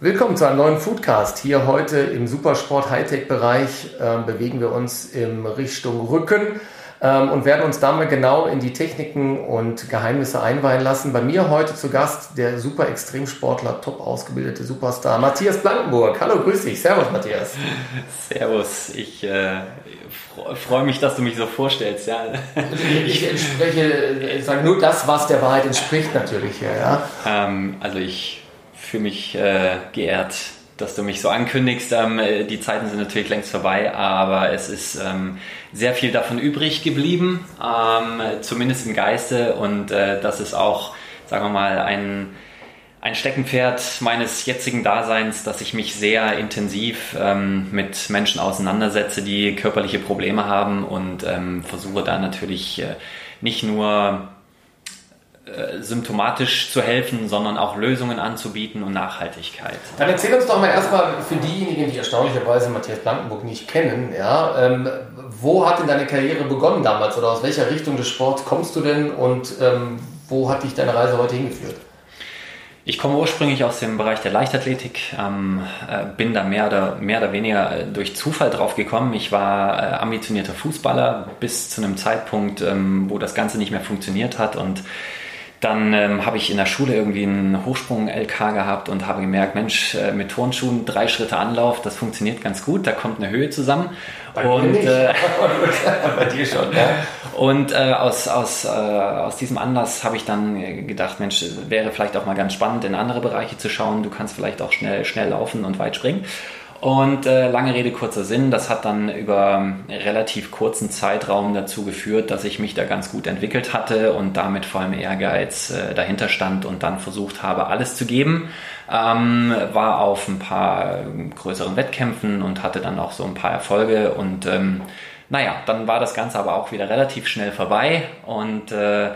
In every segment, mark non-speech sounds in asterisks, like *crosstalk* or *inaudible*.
Willkommen zu einem neuen Foodcast. Hier heute im Supersport Hightech-Bereich äh, bewegen wir uns in Richtung Rücken ähm, und werden uns damit genau in die Techniken und Geheimnisse einweihen lassen. Bei mir heute zu Gast der super Extremsportler, top ausgebildete Superstar Matthias Blankenburg. Hallo, grüß dich. Servus, Matthias. Servus. Ich äh, freue mich, dass du mich so vorstellst. Ja. Ich entspreche, ich sage nur das, was der Wahrheit entspricht, natürlich. Ja. Ähm, also ich fühle mich äh, geehrt, dass du mich so ankündigst. Ähm, die Zeiten sind natürlich längst vorbei, aber es ist ähm, sehr viel davon übrig geblieben, ähm, zumindest im Geiste. Und äh, das ist auch, sagen wir mal, ein, ein Steckenpferd meines jetzigen Daseins, dass ich mich sehr intensiv ähm, mit Menschen auseinandersetze, die körperliche Probleme haben und ähm, versuche da natürlich äh, nicht nur äh, symptomatisch zu helfen, sondern auch Lösungen anzubieten und Nachhaltigkeit. Dann erzähl uns doch mal erstmal für diejenigen, die erstaunlicherweise Matthias Blankenburg nicht kennen, ja, ähm, wo hat denn deine Karriere begonnen damals oder aus welcher Richtung des Sports kommst du denn und ähm, wo hat dich deine Reise heute hingeführt? Ich komme ursprünglich aus dem Bereich der Leichtathletik, ähm, äh, bin da mehr oder, mehr oder weniger äh, durch Zufall drauf gekommen. Ich war äh, ambitionierter Fußballer bis zu einem Zeitpunkt, ähm, wo das Ganze nicht mehr funktioniert hat und dann ähm, habe ich in der Schule irgendwie einen Hochsprung-LK gehabt und habe gemerkt, Mensch, äh, mit Turnschuhen drei Schritte Anlauf, das funktioniert ganz gut, da kommt eine Höhe zusammen. Bei und äh, *laughs* bei dir schon, ja. Und äh, aus, aus, äh, aus diesem Anlass habe ich dann gedacht, Mensch, wäre vielleicht auch mal ganz spannend, in andere Bereiche zu schauen. Du kannst vielleicht auch schnell, schnell laufen und weit springen. Und äh, lange Rede, kurzer Sinn, das hat dann über einen relativ kurzen Zeitraum dazu geführt, dass ich mich da ganz gut entwickelt hatte und damit vor allem Ehrgeiz äh, dahinter stand und dann versucht habe, alles zu geben. Ähm, war auf ein paar größeren Wettkämpfen und hatte dann auch so ein paar Erfolge. Und ähm, naja, dann war das Ganze aber auch wieder relativ schnell vorbei. Und äh,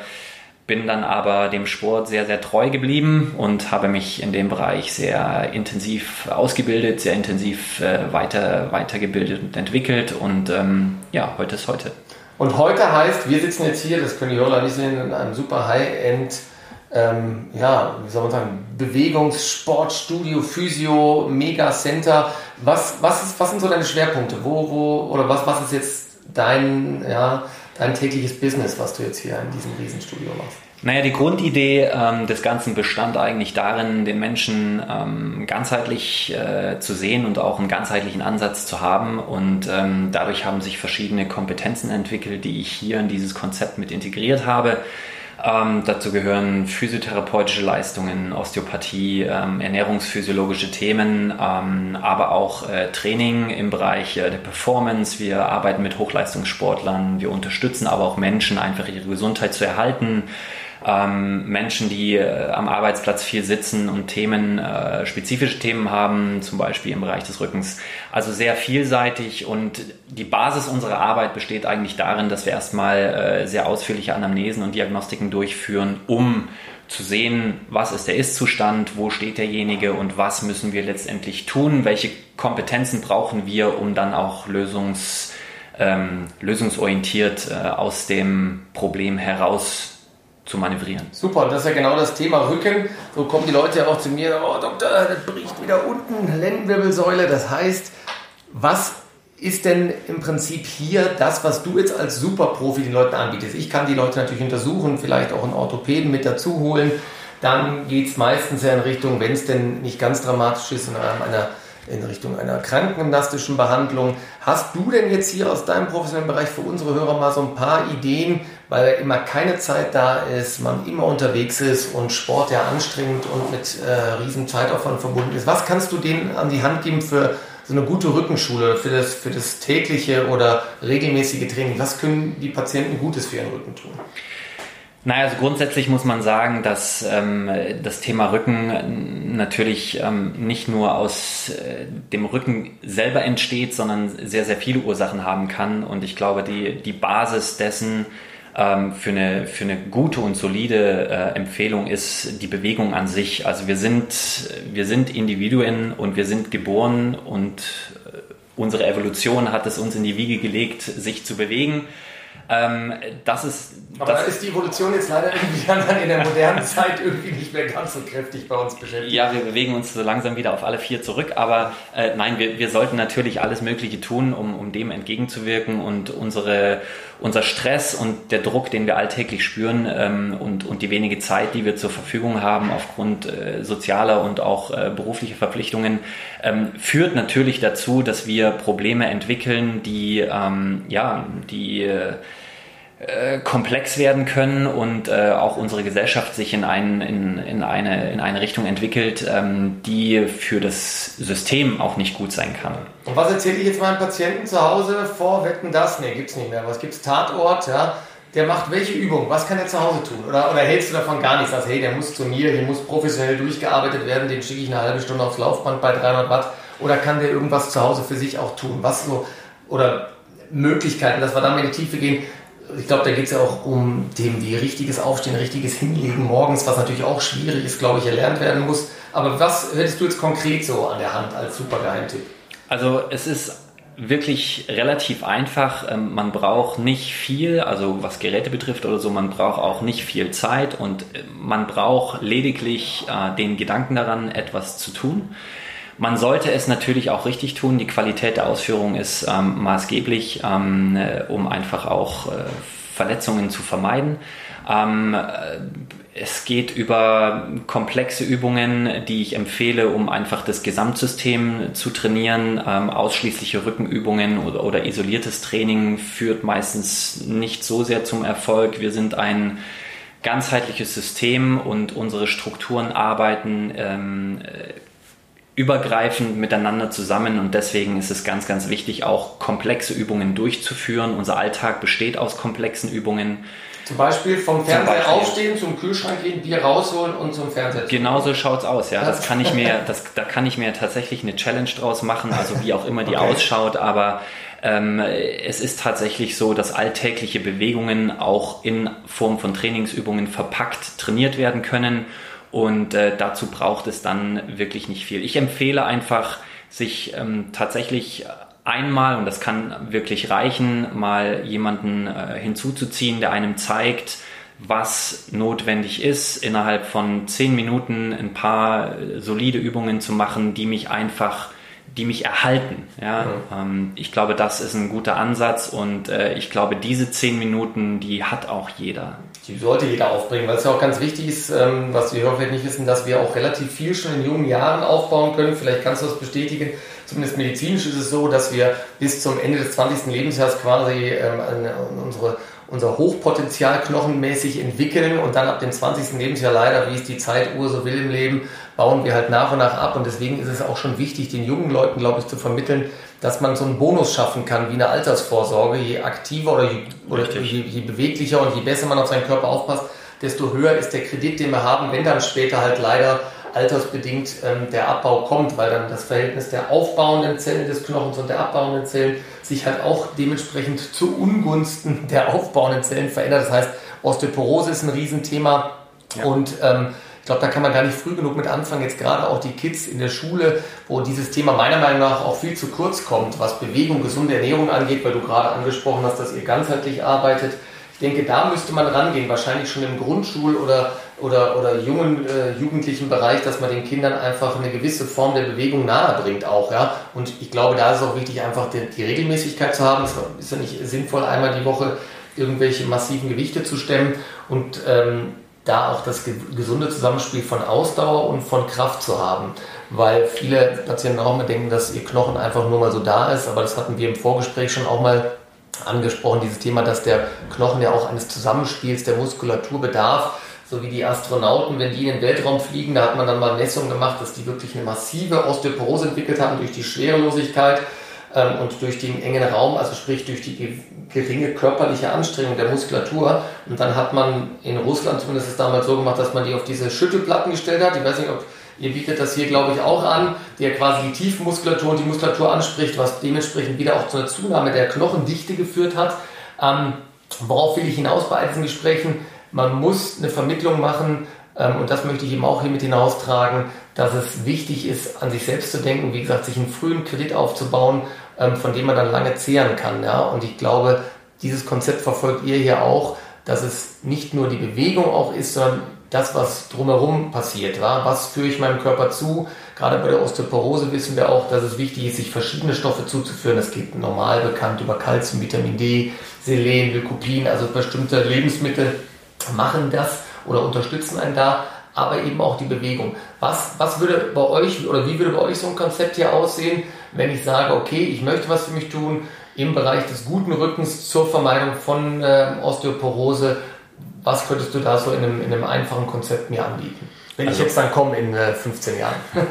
bin dann aber dem Sport sehr, sehr treu geblieben und habe mich in dem Bereich sehr intensiv ausgebildet, sehr intensiv äh, weiter, weitergebildet und entwickelt und ähm, ja, heute ist heute. Und heute heißt, wir sitzen jetzt hier, das können die Hörer nicht sehen, in einem super High-End, ähm, ja, wie soll man sagen, Bewegungssportstudio, Physio, Mega Center. Was, was, ist, was sind so deine Schwerpunkte? Wo, wo, oder was, was ist jetzt dein, ja, dein tägliches Business, was du jetzt hier in diesem Riesenstudio machst? Naja, die Grundidee ähm, des Ganzen bestand eigentlich darin, den Menschen ähm, ganzheitlich äh, zu sehen und auch einen ganzheitlichen Ansatz zu haben. Und ähm, dadurch haben sich verschiedene Kompetenzen entwickelt, die ich hier in dieses Konzept mit integriert habe. Ähm, dazu gehören physiotherapeutische Leistungen, Osteopathie, ähm, ernährungsphysiologische Themen, ähm, aber auch äh, Training im Bereich äh, der Performance. Wir arbeiten mit Hochleistungssportlern, wir unterstützen aber auch Menschen, einfach ihre Gesundheit zu erhalten ähm, Menschen, die äh, am Arbeitsplatz viel sitzen und Themen, äh, spezifische Themen haben, zum Beispiel im Bereich des Rückens. Also sehr vielseitig und die Basis unserer Arbeit besteht eigentlich darin, dass wir erstmal äh, sehr ausführliche Anamnesen und Diagnostiken durchführen, um zu sehen, was ist der Ist-Zustand, wo steht derjenige und was müssen wir letztendlich tun, welche Kompetenzen brauchen wir, um dann auch Lösungs, ähm, lösungsorientiert äh, aus dem Problem heraus zu manövrieren. Super, das ist ja genau das Thema Rücken. So kommen die Leute ja auch zu mir, oh Doktor, das bricht wieder unten, Lendenwirbelsäule. Das heißt, was ist denn im Prinzip hier das, was du jetzt als Superprofi den Leuten anbietest? Ich kann die Leute natürlich untersuchen, vielleicht auch einen Orthopäden mit dazu holen. Dann geht es meistens ja in Richtung, wenn es denn nicht ganz dramatisch ist, in einer in Richtung einer krankengymnastischen Behandlung. Hast du denn jetzt hier aus deinem professionellen Bereich für unsere Hörer mal so ein paar Ideen, weil immer keine Zeit da ist, man immer unterwegs ist und Sport ja anstrengend und mit äh, riesen Zeitaufwand verbunden ist. Was kannst du denen an die Hand geben für so eine gute Rückenschule, für das, für das tägliche oder regelmäßige Training? Was können die Patienten Gutes für ihren Rücken tun? Naja, also grundsätzlich muss man sagen, dass ähm, das Thema Rücken natürlich ähm, nicht nur aus äh, dem Rücken selber entsteht, sondern sehr, sehr viele Ursachen haben kann. Und ich glaube, die, die Basis dessen ähm, für, eine, für eine gute und solide äh, Empfehlung ist die Bewegung an sich. Also wir sind, wir sind Individuen und wir sind geboren und äh, unsere Evolution hat es uns in die Wiege gelegt, sich zu bewegen. Ähm, das ist, Aber das da ist die Evolution jetzt leider irgendwie *laughs* dann in der modernen Zeit irgendwie nicht mehr ganz so kräftig bei uns beschäftigt. Ja, wir bewegen uns so langsam wieder auf alle vier zurück, aber äh, nein, wir, wir sollten natürlich alles Mögliche tun, um, um dem entgegenzuwirken und unsere, unser Stress und der Druck, den wir alltäglich spüren ähm, und, und die wenige Zeit, die wir zur Verfügung haben aufgrund äh, sozialer und auch äh, beruflicher Verpflichtungen, ähm, führt natürlich dazu, dass wir Probleme entwickeln, die, ähm, ja, die äh, komplex werden können und äh, auch unsere Gesellschaft sich in, ein, in, in, eine, in eine Richtung entwickelt, ähm, die für das System auch nicht gut sein kann. Und was erzähle ich jetzt meinen Patienten zu Hause vor Wetten das? Nee, gibt's nicht mehr. Was gibt's? Tatort, ja. Der macht welche Übung? Was kann er zu Hause tun? Oder, oder hältst du davon gar nichts? Sagst, hey, der muss zu mir, hier muss professionell durchgearbeitet werden, den schicke ich eine halbe Stunde aufs Laufband bei 300 Watt. Oder kann der irgendwas zu Hause für sich auch tun? Was so, oder Möglichkeiten, dass wir da mal in die Tiefe gehen ich glaube, da geht es ja auch um Themen wie richtiges Aufstehen, richtiges Hinlegen morgens, was natürlich auch schwierig ist, glaube ich, erlernt werden muss. Aber was hättest du jetzt konkret so an der Hand als super Geheimtipp? Also es ist wirklich relativ einfach. Ähm, man braucht nicht viel, also was Geräte betrifft oder so, man braucht auch nicht viel Zeit und äh, man braucht lediglich äh, den Gedanken daran, etwas zu tun. Man sollte es natürlich auch richtig tun. Die Qualität der Ausführung ist ähm, maßgeblich, ähm, äh, um einfach auch äh, Verletzungen zu vermeiden. Ähm, äh, es geht über komplexe Übungen, die ich empfehle, um einfach das Gesamtsystem zu trainieren. Ähm, ausschließliche Rückenübungen oder, oder, isoliertes Training führt meistens nicht so sehr zum Erfolg. Wir sind ein ganzheitliches System und unsere Strukturen arbeiten ähm, übergreifend miteinander zusammen und deswegen ist es ganz, ganz wichtig, auch komplexe Übungen durchzuführen. Unser Alltag besteht aus komplexen Übungen. Zum Beispiel vom Fernseher Beispiel, aufstehen, zum Kühlschrank gehen, Bier rausholen und zum Fernseher. Genauso schaut's aus, ja. Das kann ich mir, *laughs* das, da kann ich mir tatsächlich eine Challenge draus machen, also wie auch immer die okay. ausschaut, aber ähm, es ist tatsächlich so, dass alltägliche Bewegungen auch in Form von Trainingsübungen verpackt trainiert werden können und äh, dazu braucht es dann wirklich nicht viel. Ich empfehle einfach, sich ähm, tatsächlich einmal, und das kann wirklich reichen, mal jemanden äh, hinzuzuziehen, der einem zeigt, was notwendig ist, innerhalb von zehn Minuten ein paar äh, solide Übungen zu machen, die mich einfach die mich erhalten. Ja? ja. Ähm, ich glaube, das ist ein guter Ansatz und äh, ich glaube, diese zehn Minuten, die hat auch jeder. Die sollte jeder aufbringen, weil es ja auch ganz wichtig ist, ähm, was die Hörer vielleicht nicht wissen, dass wir auch relativ viel schon in jungen Jahren aufbauen können. Vielleicht kannst du das bestätigen. Zumindest medizinisch ist es so, dass wir bis zum Ende des 20. Lebensjahres quasi ähm, unsere unser Hochpotenzial knochenmäßig entwickeln und dann ab dem 20. Lebensjahr leider, wie es die Zeituhr so will im Leben, bauen wir halt nach und nach ab und deswegen ist es auch schon wichtig, den jungen Leuten, glaube ich, zu vermitteln, dass man so einen Bonus schaffen kann, wie eine Altersvorsorge. Je aktiver oder, je, oder je, je beweglicher und je besser man auf seinen Körper aufpasst, desto höher ist der Kredit, den wir haben, wenn dann später halt leider altersbedingt ähm, der Abbau kommt, weil dann das Verhältnis der aufbauenden Zellen des Knochens und der abbauenden Zellen sich halt auch dementsprechend zu Ungunsten der aufbauenden Zellen verändert. Das heißt, Osteoporose ist ein Riesenthema ja. und ähm, ich glaube, da kann man gar nicht früh genug mit anfangen. Jetzt gerade auch die Kids in der Schule, wo dieses Thema meiner Meinung nach auch viel zu kurz kommt, was Bewegung, gesunde Ernährung angeht, weil du gerade angesprochen hast, dass ihr ganzheitlich arbeitet. Ich denke, da müsste man rangehen, wahrscheinlich schon im Grundschul- oder oder, oder jungen, äh, jugendlichen Bereich, dass man den Kindern einfach eine gewisse Form der Bewegung nahe bringt auch, ja. Und ich glaube, da ist es auch wichtig, einfach die, die Regelmäßigkeit zu haben. Es ist ja nicht sinnvoll, einmal die Woche irgendwelche massiven Gewichte zu stemmen und ähm, da auch das gesunde Zusammenspiel von Ausdauer und von Kraft zu haben. Weil viele Patienten auch immer denken, dass ihr Knochen einfach nur mal so da ist, aber das hatten wir im Vorgespräch schon auch mal angesprochen, dieses Thema, dass der Knochen ja auch eines Zusammenspiels der Muskulatur bedarf so wie die Astronauten, wenn die in den Weltraum fliegen, da hat man dann mal Messungen gemacht, dass die wirklich eine massive Osteoporose entwickelt haben durch die Schwerelosigkeit und durch den engen Raum, also sprich durch die geringe körperliche Anstrengung der Muskulatur. Und dann hat man in Russland zumindest es damals so gemacht, dass man die auf diese Schüttelplatten gestellt hat. Ich weiß nicht, ob ihr bietet das hier, glaube ich, auch an, der quasi die Tiefmuskulatur und die Muskulatur anspricht, was dementsprechend wieder auch zu einer Zunahme der Knochendichte geführt hat. Ähm, worauf will ich hinaus bei all diesen Gesprächen? man muss eine Vermittlung machen, ähm, und das möchte ich eben auch hier mit hinaustragen, dass es wichtig ist, an sich selbst zu denken, wie gesagt, sich einen frühen Kredit aufzubauen, ähm, von dem man dann lange zehren kann. Ja? Und ich glaube, dieses Konzept verfolgt ihr hier auch, dass es nicht nur die Bewegung auch ist, sondern das, was drumherum passiert. Wa? Was führe ich meinem Körper zu? Gerade bei der Osteoporose wissen wir auch, dass es wichtig ist, sich verschiedene Stoffe zuzuführen. Das geht normal bekannt über Kalzium, Vitamin D, Selen, Lycopin, also bestimmte Lebensmittel machen das oder unterstützen einen da, aber eben auch die Bewegung. Was, was würde bei euch oder wie würde bei euch so ein Konzept hier aussehen, wenn ich sage, okay, ich möchte was für mich tun im Bereich des guten Rückens zur Vermeidung von äh, Osteoporose? Was könntest du da so in einem, in einem einfachen Konzept mir anbieten? Wenn also, ich jetzt dann komme in äh, 15 Jahren. *laughs*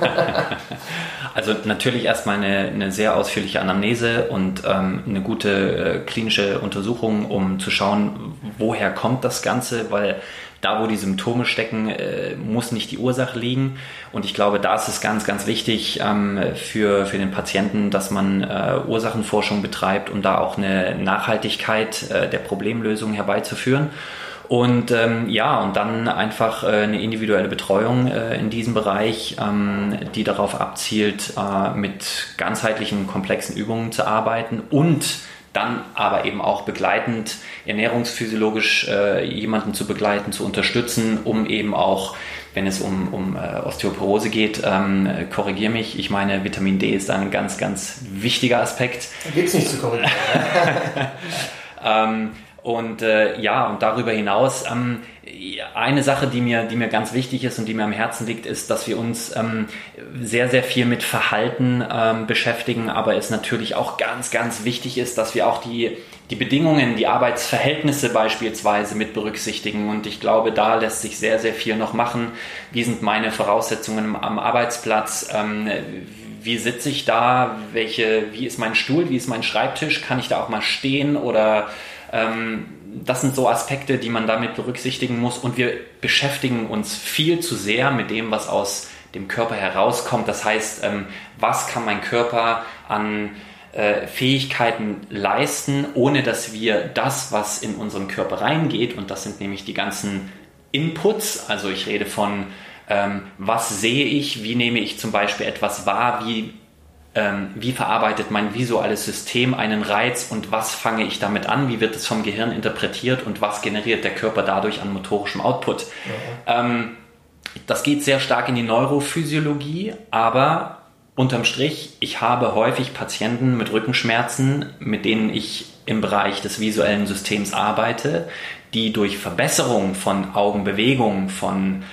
also natürlich erstmal eine, eine sehr ausführliche Anamnese und ähm, eine gute äh, klinische Untersuchung, um zu schauen, woher kommt das Ganze, weil da, wo die Symptome stecken, äh, muss nicht die Ursache liegen. Und ich glaube, da ist es ganz, ganz wichtig ähm, für, für den Patienten, dass man äh, Ursachenforschung betreibt, um da auch eine Nachhaltigkeit äh, der Problemlösung herbeizuführen. Und ähm, ja, und dann einfach äh, eine individuelle Betreuung äh, in diesem Bereich, ähm, die darauf abzielt, äh, mit ganzheitlichen, komplexen Übungen zu arbeiten und dann aber eben auch begleitend ernährungsphysiologisch äh, jemanden zu begleiten, zu unterstützen, um eben auch, wenn es um, um äh, Osteoporose geht, ähm, korrigiere mich, ich meine, Vitamin D ist ein ganz, ganz wichtiger Aspekt. Da geht es nicht zu korrigieren. *laughs* ähm, und äh, ja, und darüber hinaus, ähm, eine Sache, die mir, die mir ganz wichtig ist und die mir am Herzen liegt, ist, dass wir uns ähm, sehr, sehr viel mit Verhalten ähm, beschäftigen, aber es natürlich auch ganz, ganz wichtig ist, dass wir auch die, die Bedingungen, die Arbeitsverhältnisse beispielsweise mit berücksichtigen. Und ich glaube, da lässt sich sehr, sehr viel noch machen. Wie sind meine Voraussetzungen am Arbeitsplatz? Ähm, wie sitze ich da? Welche, wie ist mein Stuhl? Wie ist mein Schreibtisch? Kann ich da auch mal stehen oder ähm, das sind so Aspekte, die man damit berücksichtigen muss. Und wir beschäftigen uns viel zu sehr mit dem, was aus dem Körper herauskommt. Das heißt, ähm, was kann mein Körper an äh, Fähigkeiten leisten, ohne dass wir das, was in unseren Körper reingeht, und das sind nämlich die ganzen Inputs, also ich rede von, ähm, was sehe ich, wie nehme ich zum Beispiel etwas wahr, wie ähm, wie verarbeitet mein visuelles System einen Reiz und was fange ich damit an, wie wird es vom Gehirn interpretiert und was generiert der Körper dadurch an motorischem Output. Ja. Ähm, das geht sehr stark in die Neurophysiologie, aber unterm Strich, ich habe häufig Patienten mit Rückenschmerzen, mit denen ich im Bereich des visuellen Systems arbeite, die durch Verbesserung von Augenbewegung, von,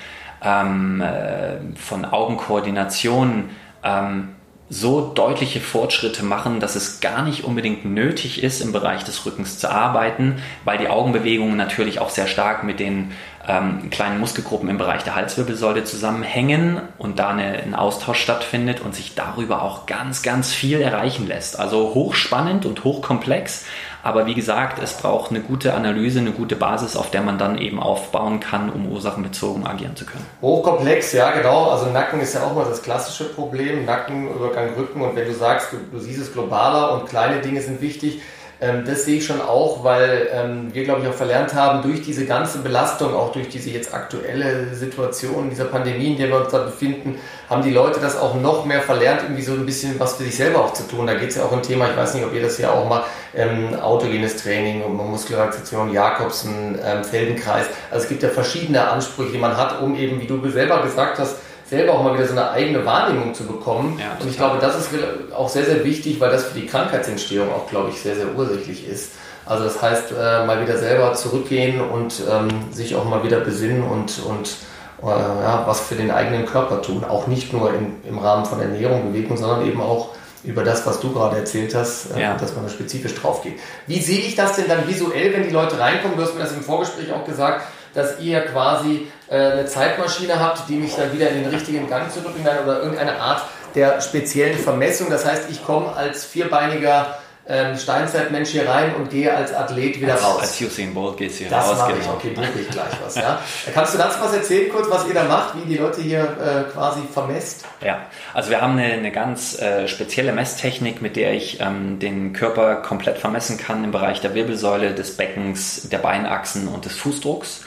ähm, äh, von Augenkoordination, ähm, so deutliche Fortschritte machen, dass es gar nicht unbedingt nötig ist, im Bereich des Rückens zu arbeiten, weil die Augenbewegungen natürlich auch sehr stark mit den ähm, kleinen Muskelgruppen im Bereich der Halswirbelsäule zusammenhängen und da eine, ein Austausch stattfindet und sich darüber auch ganz, ganz viel erreichen lässt. Also hochspannend und hochkomplex, aber wie gesagt, es braucht eine gute Analyse, eine gute Basis, auf der man dann eben aufbauen kann, um ursachenbezogen agieren zu können. Hochkomplex, ja genau. Also Nacken ist ja auch mal das klassische Problem. Nacken, Übergang, Rücken. Und wenn du sagst, du, du siehst es globaler und kleine Dinge sind wichtig, ähm, das sehe ich schon auch, weil ähm, wir, glaube ich, auch verlernt haben, durch diese ganze Belastung, auch durch diese jetzt aktuelle Situation dieser Pandemie, in der wir uns da befinden, haben die Leute das auch noch mehr verlernt, irgendwie so ein bisschen was für sich selber auch zu tun. Da geht es ja auch um Thema, ich weiß nicht, ob ihr das ja auch mal, ähm, autogenes Training, um Muskelrelaxation, Jakobsen, ähm, Feldenkreis. Also es gibt ja verschiedene Ansprüche, die man hat, um eben, wie du selber gesagt hast, selber auch mal wieder so eine eigene Wahrnehmung zu bekommen. Ja, und ich glaube, das ist auch sehr, sehr wichtig, weil das für die Krankheitsentstehung auch, glaube ich, sehr, sehr ursächlich ist. Also das heißt, äh, mal wieder selber zurückgehen und ähm, sich auch mal wieder besinnen und, und äh, ja, was für den eigenen Körper tun. Auch nicht nur im, im Rahmen von Ernährung, Bewegung, sondern eben auch über das, was du gerade erzählt hast, äh, ja. dass man da spezifisch drauf geht. Wie sehe ich das denn dann visuell, wenn die Leute reinkommen? Du hast mir das im Vorgespräch auch gesagt, dass ihr quasi äh, eine Zeitmaschine habt, die mich dann wieder in den richtigen Gang zurückbringt oder irgendeine Art der speziellen Vermessung. Das heißt, ich komme als vierbeiniger ähm, Steinzeitmensch hier rein und gehe als Athlet wieder als, raus. Als Usain Bolt gehst du hier das raus. Das mache ich, okay, buche ich gleich was. Ja. Kannst du dazu was erzählen kurz, was ihr da macht, wie die Leute hier äh, quasi vermesst? Ja, also wir haben eine, eine ganz äh, spezielle Messtechnik, mit der ich ähm, den Körper komplett vermessen kann im Bereich der Wirbelsäule, des Beckens, der Beinachsen und des Fußdrucks.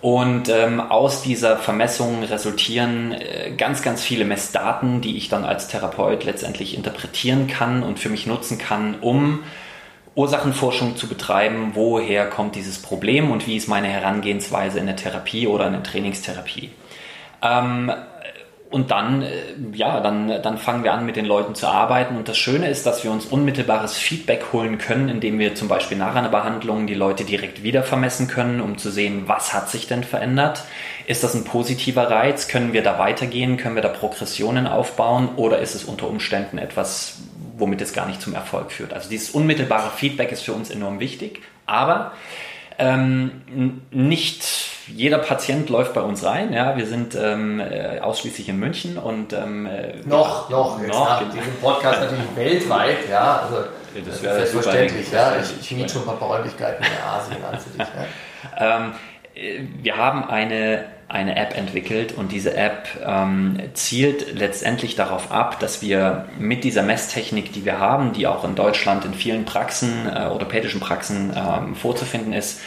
Und ähm, aus dieser Vermessung resultieren äh, ganz, ganz viele Messdaten, die ich dann als Therapeut letztendlich interpretieren kann und für mich nutzen kann, um Ursachenforschung zu betreiben, woher kommt dieses Problem und wie ist meine Herangehensweise in der Therapie oder in der Trainingstherapie. Ähm, und dann, äh, ja, dann, dann fangen wir an, mit den Leuten zu arbeiten. Und das Schöne ist, dass wir uns unmittelbares Feedback holen können, indem wir zum Beispiel nach einer Behandlung die Leute direkt wieder vermessen können, um zu sehen, was hat sich denn verändert? Ist das ein positiver Reiz? Können wir da weitergehen? Können wir da Progressionen aufbauen? Oder ist es unter Umständen etwas, womit es gar nicht zum Erfolg führt? Also dieses unmittelbare Feedback ist für uns enorm wichtig. Aber ähm, nicht jeder Patient läuft bei uns rein. Ja, wir sind ähm, äh, ausschließlich in München und ähm, äh, noch, noch, jetzt noch. nach diesem Podcast natürlich weltweit. Ja, also das wäre selbstverständlich. Ja, ich, ich miete schon ein paar Räumlichkeiten in Asien an für dich. Ja. *laughs* ähm, äh, wir haben eine eine App entwickelt und diese App ähm, zielt letztendlich darauf ab, dass wir mit dieser Messtechnik, die wir haben, die auch in Deutschland in vielen Praxen, äh, orthopädischen Praxen ähm, vorzufinden ist,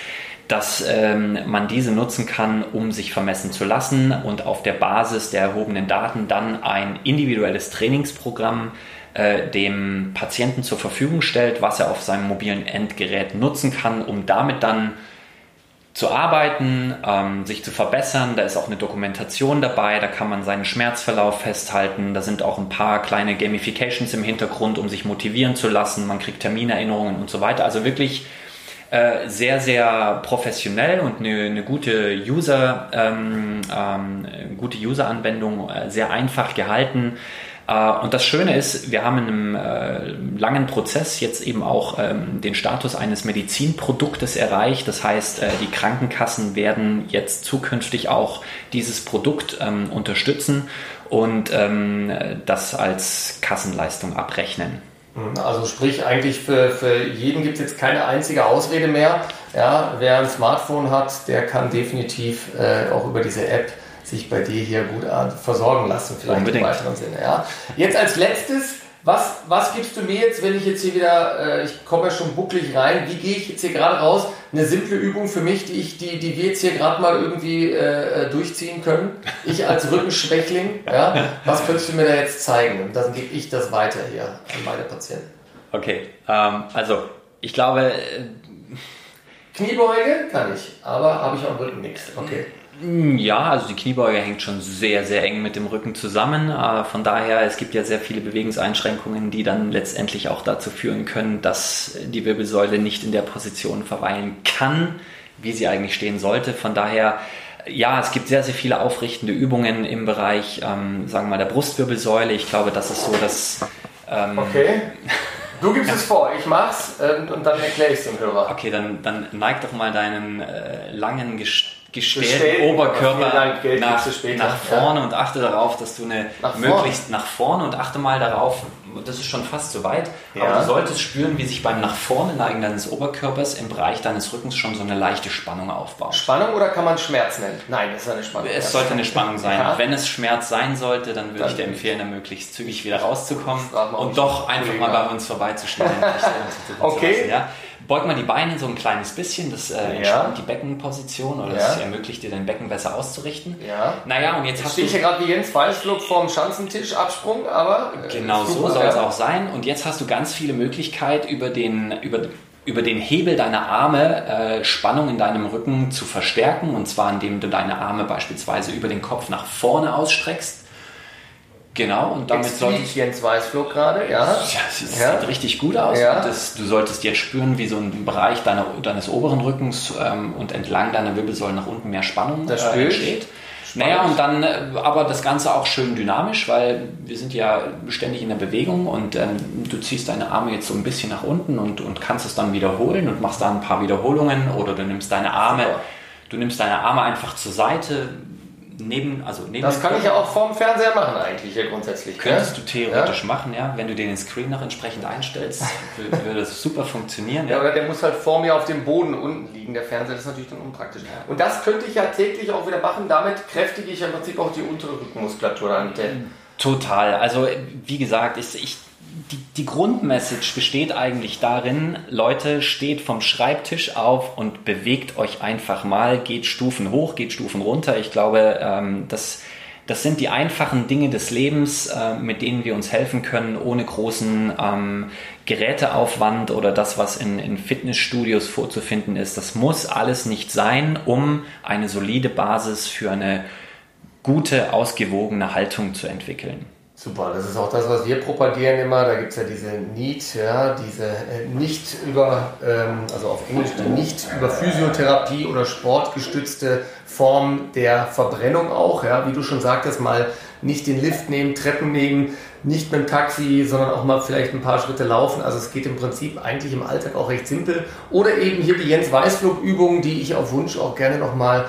dass ähm, man diese nutzen kann, um sich vermessen zu lassen und auf der Basis der erhobenen Daten dann ein individuelles Trainingsprogramm äh, dem Patienten zur Verfügung stellt, was er auf seinem mobilen Endgerät nutzen kann, um damit dann zu arbeiten, ähm, sich zu verbessern. Da ist auch eine Dokumentation dabei, da kann man seinen Schmerzverlauf festhalten. Da sind auch ein paar kleine Gamifications im Hintergrund, um sich motivieren zu lassen. Man kriegt Terminerinnerungen und so weiter. Also wirklich äh, sehr, sehr professionell und eine, eine gute User, ähm, ähm, gute User-Anwendung, äh, sehr einfach gehalten. Äh, und das Schöne ist, wir haben in einem äh, langen Prozess jetzt eben auch ähm, den Status eines Medizinproduktes erreicht. Das heißt, äh, die Krankenkassen werden jetzt zukünftig auch dieses Produkt ähm, unterstützen und ähm, das als Kassenleistung abrechnen. Mhm, also sprich eigentlich für, für jeden gibt es jetzt keine einzige Ausrede mehr. Ja, wer ein Smartphone hat, der kann definitiv äh, auch über diese App sich bei dir hier gut versorgen lassen, vielleicht Unbedingt. im weiteren Sinne. Ja. Jetzt als letztes, was, was gibst du mir jetzt, wenn ich jetzt hier wieder, äh, ich komme ja schon bucklig rein, wie gehe ich jetzt hier gerade raus? Eine simple Übung für mich, die, ich, die, die wir jetzt hier gerade mal irgendwie äh, äh, durchziehen können. Ich als Rückenschwächling, *laughs* ja, was könntest du mir da jetzt zeigen? Und dann gebe ich das weiter hier an meine Patienten. Okay, ähm, also ich glaube... Äh, Kniebeuge kann ich, aber habe ich am Rücken nichts. Okay. Hm, ja, also die Kniebeuge hängt schon sehr, sehr eng mit dem Rücken zusammen. Äh, von daher, es gibt ja sehr viele Bewegungseinschränkungen, die dann letztendlich auch dazu führen können, dass die Wirbelsäule nicht in der Position verweilen kann, wie sie eigentlich stehen sollte. Von daher, ja, es gibt sehr, sehr viele aufrichtende Übungen im Bereich, ähm, sagen wir mal, der Brustwirbelsäule. Ich glaube, das ist so das. Ähm, okay. Du gibst *laughs* es vor, ich mach's äh, und dann erkläre ich es dem Hörer. Okay, dann, dann neig doch mal deinen äh, langen, gest gestellten Oberkörper Dank, nach, nach vorne ja. und achte darauf, dass du eine nach möglichst nach vorne und achte mal darauf, das ist schon fast so weit, ja. aber du solltest spüren, wie sich beim nach vorne neigen deines Oberkörpers im Bereich deines Rückens schon so eine leichte Spannung aufbaut. Spannung oder kann man Schmerz nennen? Nein, das ist eine Spannung. Es ja. sollte eine Spannung sein. Ja. Wenn es Schmerz sein sollte, dann würde dann ich dir empfehlen, dann möglich zügig wieder rauszukommen und doch einfach mal bei uns vorbeizuschneiden. *laughs* okay. Beug mal die Beine so ein kleines bisschen, das äh, entspannt ja. die Beckenposition oder ja. das ermöglicht dir dein Becken besser auszurichten. Ja. Naja, und jetzt, jetzt hast stehe du... ich hier gerade wie Jens Weißflug vorm Schanzentisch, Absprung, aber... Äh, genau so soll es auch sein. Und jetzt hast du ganz viele Möglichkeiten über den... Über, über den Hebel deiner Arme äh, Spannung in deinem Rücken zu verstärken und zwar indem du deine Arme beispielsweise über den Kopf nach vorne ausstreckst Genau, und damit solltest Jens Weißflug gerade, ja. Ja, es ja. sieht richtig gut aus. Ja. Das, du solltest jetzt spüren, wie so ein Bereich deiner, deines oberen Rückens ähm, und entlang deiner Wirbelsäule nach unten mehr Spannung das äh, entsteht. Naja, und dann äh, aber das Ganze auch schön dynamisch, weil wir sind ja ständig in der Bewegung und ähm, du ziehst deine Arme jetzt so ein bisschen nach unten und, und kannst es dann wiederholen und machst da ein paar Wiederholungen oder du nimmst deine Arme, du nimmst deine Arme einfach zur Seite, neben, also neben Das kann ich ja auch vorm Fernseher machen eigentlich hier grundsätzlich. Könntest ja? du theoretisch ja? machen, ja. Wenn du den Screen noch entsprechend einstellst, *laughs* würde das super funktionieren. Ja, oder der muss halt vor mir auf dem Boden unten liegen, der Fernseher, das ist natürlich dann unpraktisch. Und das könnte ich ja täglich auch wieder machen, damit kräftige ich im Prinzip auch die untere Rückenmuskulatur an. Total. Also wie gesagt, ich, ich die, die Grundmessage besteht eigentlich darin, Leute, steht vom Schreibtisch auf und bewegt euch einfach mal, geht Stufen hoch, geht Stufen runter. Ich glaube, ähm, das, das sind die einfachen Dinge des Lebens, äh, mit denen wir uns helfen können, ohne großen ähm, Geräteaufwand oder das, was in, in Fitnessstudios vorzufinden ist. Das muss alles nicht sein, um eine solide Basis für eine gute, ausgewogene Haltung zu entwickeln. Super, das ist auch das, was wir propagieren immer. Da gibt es ja diese NEAT, ja, diese äh, nicht über, ähm, also auf Englisch die nicht über Physiotherapie oder sportgestützte Form der Verbrennung auch, ja, wie du schon sagtest, mal nicht den Lift nehmen, Treppen nehmen, nicht mit dem Taxi, sondern auch mal vielleicht ein paar Schritte laufen. Also es geht im Prinzip eigentlich im Alltag auch recht simpel. Oder eben hier die Jens Weißflug Übungen, die ich auf Wunsch auch gerne nochmal mal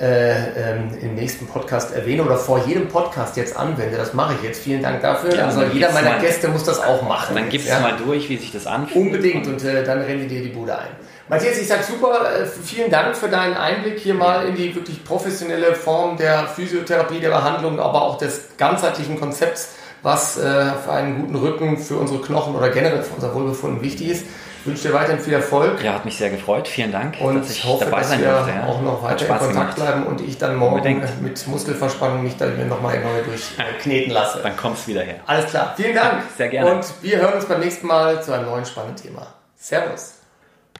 äh, ähm, im nächsten Podcast erwähne oder vor jedem Podcast jetzt anwende. Das mache ich jetzt. Vielen Dank dafür. Ja, also jeder meiner mal, Gäste muss das auch machen. Dann gibst ja? mal durch, wie sich das anfühlt. Unbedingt und äh, dann rennen wir dir die Bude ein. Matthias, ich sage super, äh, vielen Dank für deinen Einblick hier mal in die wirklich professionelle Form der Physiotherapie, der Behandlung, aber auch des ganzheitlichen Konzepts, was äh, für einen guten Rücken, für unsere Knochen oder generell für unser Wohlbefinden wichtig ist. Ich wünsche dir weiterhin viel Erfolg. Ja, hat mich sehr gefreut. Vielen Dank, und dass ich hoffe, dabei sein dass wir durfte. Ja. auch noch weiter in Kontakt gemacht. bleiben und ich dann morgen Unbedingt. mit Muskelverspannung mich dann nochmal neu durchkneten lasse. Dann kommst du wieder her. Alles klar. Vielen Dank. Sehr gerne. Und wir hören uns beim nächsten Mal zu einem neuen spannenden Thema. Servus.